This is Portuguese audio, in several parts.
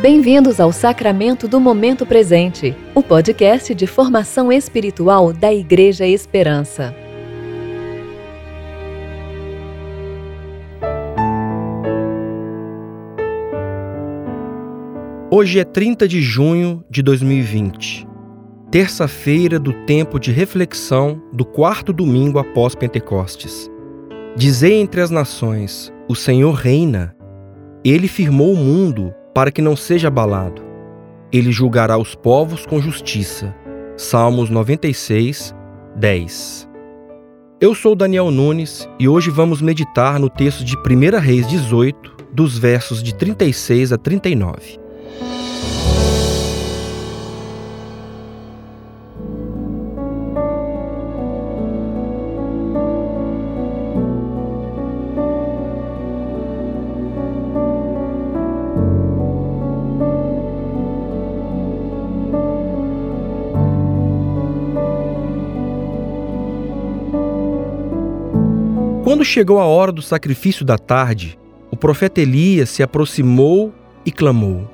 Bem-vindos ao Sacramento do Momento Presente, o podcast de formação espiritual da Igreja Esperança. Hoje é 30 de junho de 2020, terça-feira do tempo de reflexão do quarto domingo após Pentecostes. Dizei entre as nações: O Senhor reina. Ele firmou o mundo para que não seja abalado. Ele julgará os povos com justiça. Salmos 96, 10. Eu sou Daniel Nunes e hoje vamos meditar no texto de 1 Reis 18, dos versos de 36 a 39. Quando chegou a hora do sacrifício da tarde, o profeta Elias se aproximou e clamou: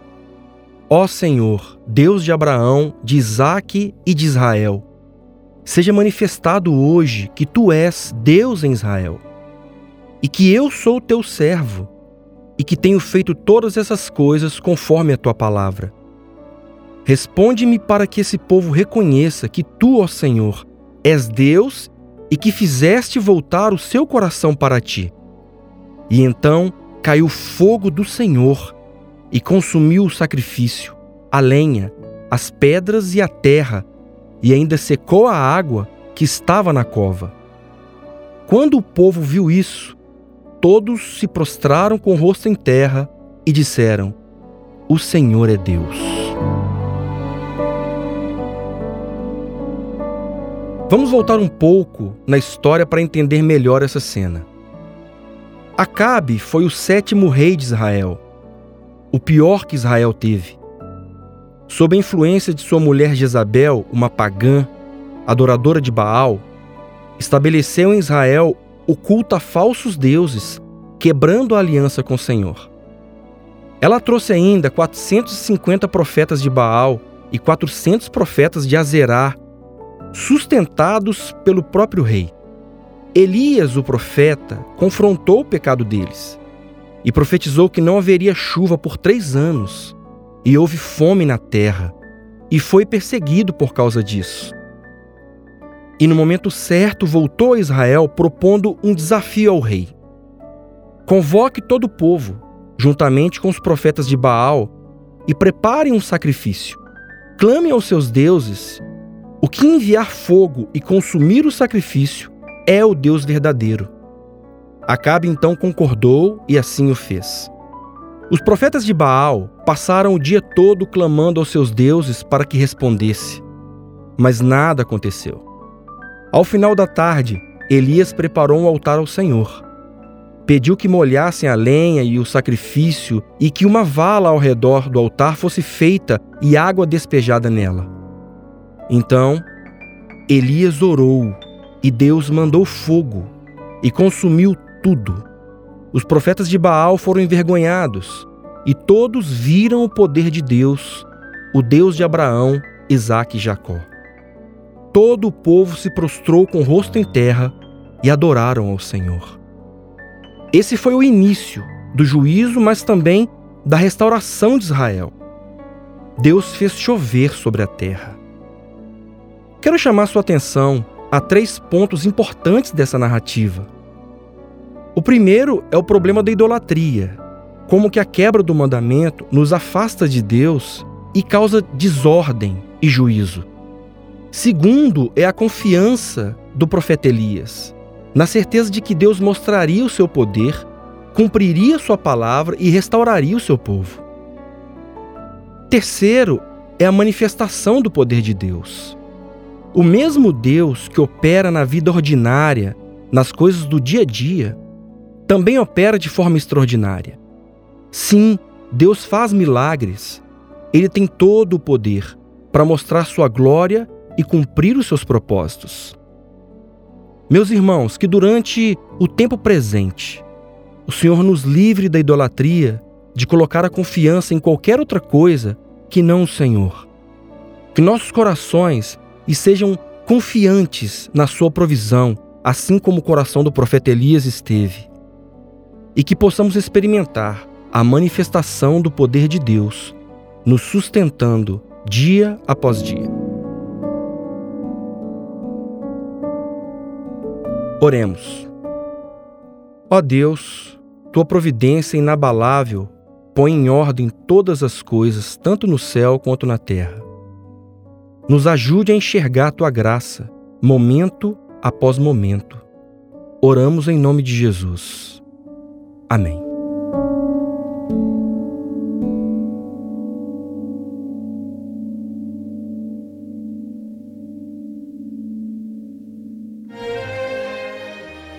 Ó Senhor, Deus de Abraão, de Isaque e de Israel, seja manifestado hoje que tu és Deus em Israel, e que eu sou teu servo, e que tenho feito todas essas coisas conforme a tua palavra. Responde-me para que esse povo reconheça que tu, ó Senhor, és Deus e que fizeste voltar o seu coração para ti. E então caiu fogo do Senhor e consumiu o sacrifício, a lenha, as pedras e a terra, e ainda secou a água que estava na cova. Quando o povo viu isso, todos se prostraram com o rosto em terra e disseram: O Senhor é Deus. Vamos voltar um pouco na história para entender melhor essa cena. Acabe foi o sétimo rei de Israel, o pior que Israel teve. Sob a influência de sua mulher Jezabel, uma pagã, adoradora de Baal, estabeleceu em Israel o culto a falsos deuses, quebrando a aliança com o Senhor. Ela trouxe ainda 450 profetas de Baal e 400 profetas de Azerá sustentados pelo próprio rei. Elias, o profeta, confrontou o pecado deles e profetizou que não haveria chuva por três anos, e houve fome na terra, e foi perseguido por causa disso. E no momento certo voltou a Israel propondo um desafio ao rei. Convoque todo o povo, juntamente com os profetas de Baal, e preparem um sacrifício. Clame aos seus deuses o que enviar fogo e consumir o sacrifício é o Deus verdadeiro. Acabe então concordou e assim o fez. Os profetas de Baal passaram o dia todo clamando aos seus deuses para que respondesse, mas nada aconteceu. Ao final da tarde, Elias preparou um altar ao Senhor. Pediu que molhassem a lenha e o sacrifício e que uma vala ao redor do altar fosse feita e água despejada nela. Então Elias orou e Deus mandou fogo e consumiu tudo. Os profetas de Baal foram envergonhados e todos viram o poder de Deus, o Deus de Abraão, Isaque e Jacó. Todo o povo se prostrou com o rosto em terra e adoraram ao Senhor. Esse foi o início do juízo, mas também da restauração de Israel. Deus fez chover sobre a terra. Quero chamar sua atenção a três pontos importantes dessa narrativa. O primeiro é o problema da idolatria, como que a quebra do mandamento nos afasta de Deus e causa desordem e juízo. Segundo é a confiança do profeta Elias, na certeza de que Deus mostraria o seu poder, cumpriria sua palavra e restauraria o seu povo. Terceiro é a manifestação do poder de Deus. O mesmo Deus que opera na vida ordinária, nas coisas do dia a dia, também opera de forma extraordinária. Sim, Deus faz milagres. Ele tem todo o poder para mostrar sua glória e cumprir os seus propósitos. Meus irmãos, que durante o tempo presente, o Senhor nos livre da idolatria de colocar a confiança em qualquer outra coisa que não o Senhor. Que nossos corações estejam confiantes na Sua provisão, assim como o coração do profeta Elias esteve. E que possamos experimentar a manifestação do poder de Deus, nos sustentando dia após dia. Oremos. Ó Deus, tua providência inabalável põe em ordem todas as coisas, tanto no céu quanto na terra. Nos ajude a enxergar tua graça, momento após momento. Oramos em nome de Jesus. Amém.